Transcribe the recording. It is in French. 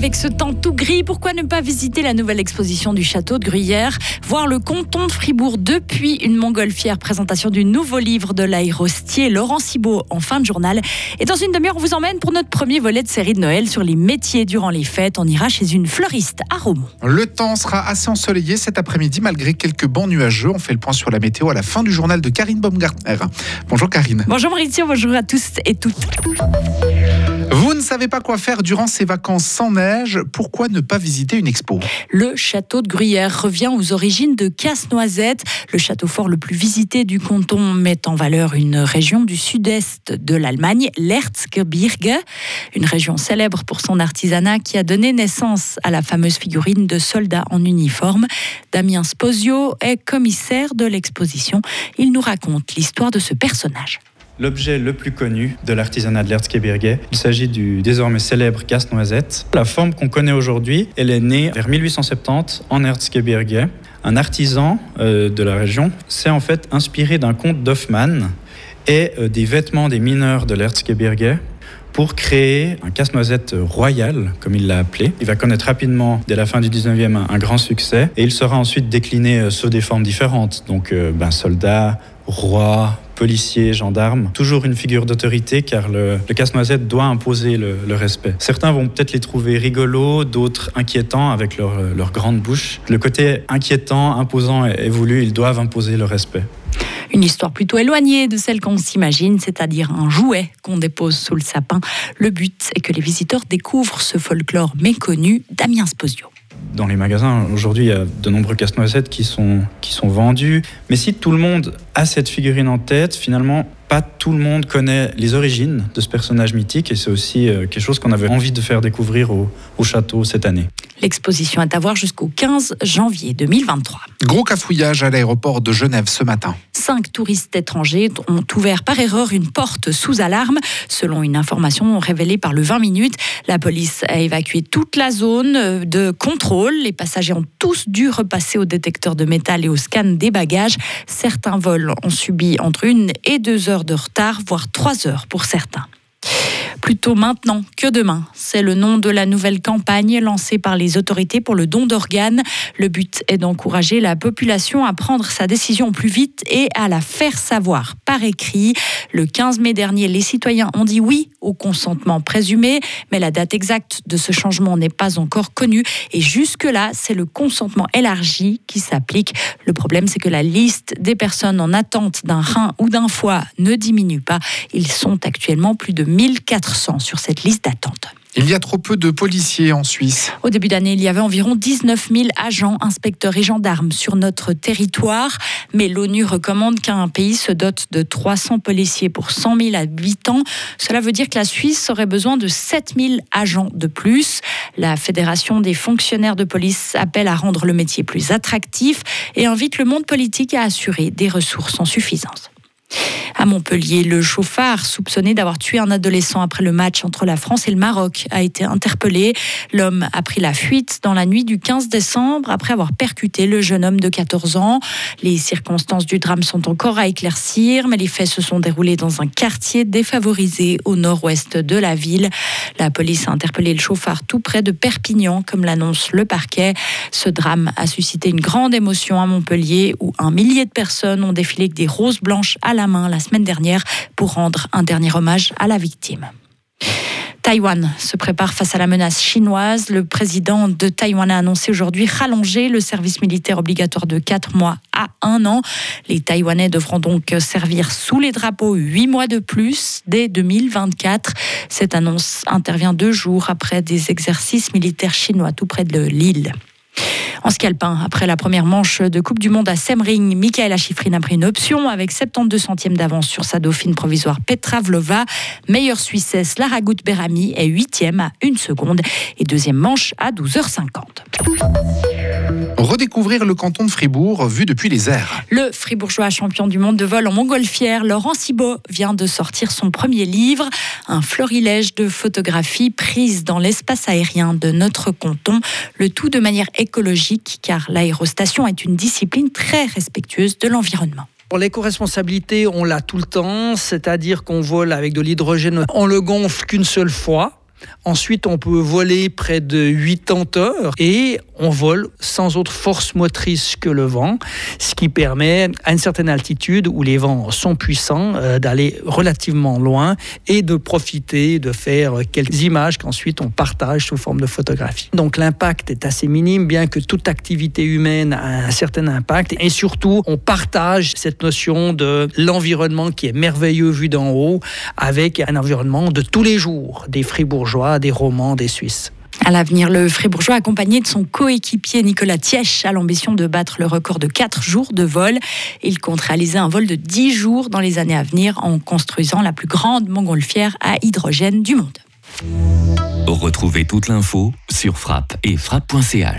Avec ce temps tout gris, pourquoi ne pas visiter la nouvelle exposition du château de Gruyère, voir le canton de Fribourg depuis une montgolfière, présentation du nouveau livre de l'aérostier Laurent Cibot en fin de journal. Et dans une demi-heure, on vous emmène pour notre premier volet de série de Noël sur les métiers durant les fêtes. On ira chez une fleuriste à Romont. Le temps sera assez ensoleillé cet après-midi malgré quelques bancs nuageux. On fait le point sur la météo à la fin du journal de Karine Baumgartner. Bonjour Karine. Bonjour Maurizio, bonjour à tous et toutes. Ne savez pas quoi faire durant ces vacances sans neige, pourquoi ne pas visiter une expo? Le château de Gruyère revient aux origines de Casse-Noisette. Le château fort le plus visité du canton met en valeur une région du sud-est de l'Allemagne, l'Erzgebirge, une région célèbre pour son artisanat qui a donné naissance à la fameuse figurine de soldats en uniforme. Damien Sposio est commissaire de l'exposition. Il nous raconte l'histoire de ce personnage l'objet le plus connu de l'artisanat de l'Erzgebirge. Il s'agit du désormais célèbre casse-noisette. La forme qu'on connaît aujourd'hui, elle est née vers 1870 en Erzgebirge. Un artisan euh, de la région s'est en fait inspiré d'un conte d'Hoffmann et euh, des vêtements des mineurs de l'Erzgebirge pour créer un casse-noisette royal, comme il l'a appelé. Il va connaître rapidement, dès la fin du 19e, un, grand succès, et il sera ensuite décliné euh, sous des formes différentes, donc ben, soldat, roi, policiers, gendarmes, toujours une figure d'autorité car le, casse-noisette doit imposer le, respect. Certains vont peut-être les trouver rigolos, d'autres inquiétants avec leur, grande bouche. Le côté inquiétant, imposant et voulu, ils doivent imposer le respect. Une histoire plutôt éloignée de celle qu'on s'imagine, c'est-à-dire un jouet qu'on dépose sous le sapin. Le but est que les visiteurs découvrent ce folklore méconnu Damien Sposio dans les magasins, aujourd'hui, il y a de nombreux casse-noisettes qui sont, qui sont vendus. Mais si tout le monde a cette figurine en tête, finalement, pas tout le monde connaît les origines de ce personnage mythique et c'est aussi euh, quelque chose qu'on avait envie de faire découvrir au, au château cette année. L'exposition est à voir jusqu'au 15 janvier 2023. Gros cafouillage à l'aéroport de Genève ce matin. Cinq touristes étrangers ont ouvert par erreur une porte sous alarme. Selon une information révélée par le 20 minutes, la police a évacué toute la zone de contrôle. Les passagers ont tous dû repasser au détecteur de métal et au scan des bagages. Certains vols ont subi entre une et deux heures de retard, voire trois heures pour certains plutôt maintenant que demain. C'est le nom de la nouvelle campagne lancée par les autorités pour le don d'organes. Le but est d'encourager la population à prendre sa décision plus vite et à la faire savoir par écrit. Le 15 mai dernier, les citoyens ont dit oui au consentement présumé, mais la date exacte de ce changement n'est pas encore connue et jusque-là, c'est le consentement élargi qui s'applique. Le problème, c'est que la liste des personnes en attente d'un rein ou d'un foie ne diminue pas. Ils sont actuellement plus de 1400 sur cette liste d'attente. Il y a trop peu de policiers en Suisse. Au début d'année, il y avait environ 19 000 agents, inspecteurs et gendarmes sur notre territoire. Mais l'ONU recommande qu'un pays se dote de 300 policiers pour 100 000 habitants. Cela veut dire que la Suisse aurait besoin de 7 000 agents de plus. La Fédération des fonctionnaires de police appelle à rendre le métier plus attractif et invite le monde politique à assurer des ressources en suffisance. À Montpellier, le chauffard soupçonné d'avoir tué un adolescent après le match entre la France et le Maroc a été interpellé. L'homme a pris la fuite dans la nuit du 15 décembre après avoir percuté le jeune homme de 14 ans. Les circonstances du drame sont encore à éclaircir, mais les faits se sont déroulés dans un quartier défavorisé au nord-ouest de la ville. La police a interpellé le chauffard tout près de Perpignan, comme l'annonce le parquet. Ce drame a suscité une grande émotion à Montpellier, où un millier de personnes ont défilé avec des roses blanches à la main la semaine dernière pour rendre un dernier hommage à la victime. Taïwan se prépare face à la menace chinoise. Le président de Taïwan a annoncé aujourd'hui rallonger le service militaire obligatoire de 4 mois à 1 an. Les Taïwanais devront donc servir sous les drapeaux 8 mois de plus dès 2024. Cette annonce intervient deux jours après des exercices militaires chinois tout près de l'île. En ski après la première manche de Coupe du Monde à Semring, Michaela Schifrin a pris une option avec 72 centièmes d'avance sur sa dauphine provisoire Petra Vlova. Meilleure Suissesse, Lara Berami est huitième à une seconde et deuxième manche à 12h50. Redécouvrir le canton de Fribourg vu depuis les airs. Le fribourgeois champion du monde de vol en montgolfière, Laurent Cibot, vient de sortir son premier livre, un florilège de photographies prises dans l'espace aérien de notre canton, le tout de manière écologique car l'aérostation est une discipline très respectueuse de l'environnement. Pour l'éco-responsabilité, on l'a tout le temps, c'est-à-dire qu'on vole avec de l'hydrogène, on le gonfle qu'une seule fois Ensuite, on peut voler près de 80 heures et on vole sans autre force motrice que le vent, ce qui permet à une certaine altitude où les vents sont puissants euh, d'aller relativement loin et de profiter de faire quelques images qu'ensuite on partage sous forme de photographie. Donc l'impact est assez minime, bien que toute activité humaine a un certain impact et surtout on partage cette notion de l'environnement qui est merveilleux vu d'en haut avec un environnement de tous les jours, des fribourgeois, des romans, des Suisses. À l'avenir, le Fribourgeois, accompagné de son coéquipier Nicolas Tièche, a l'ambition de battre le record de 4 jours de vol. Il compte réaliser un vol de 10 jours dans les années à venir en construisant la plus grande montgolfière à hydrogène du monde. Retrouvez toute l'info sur frappe et frappe.ch.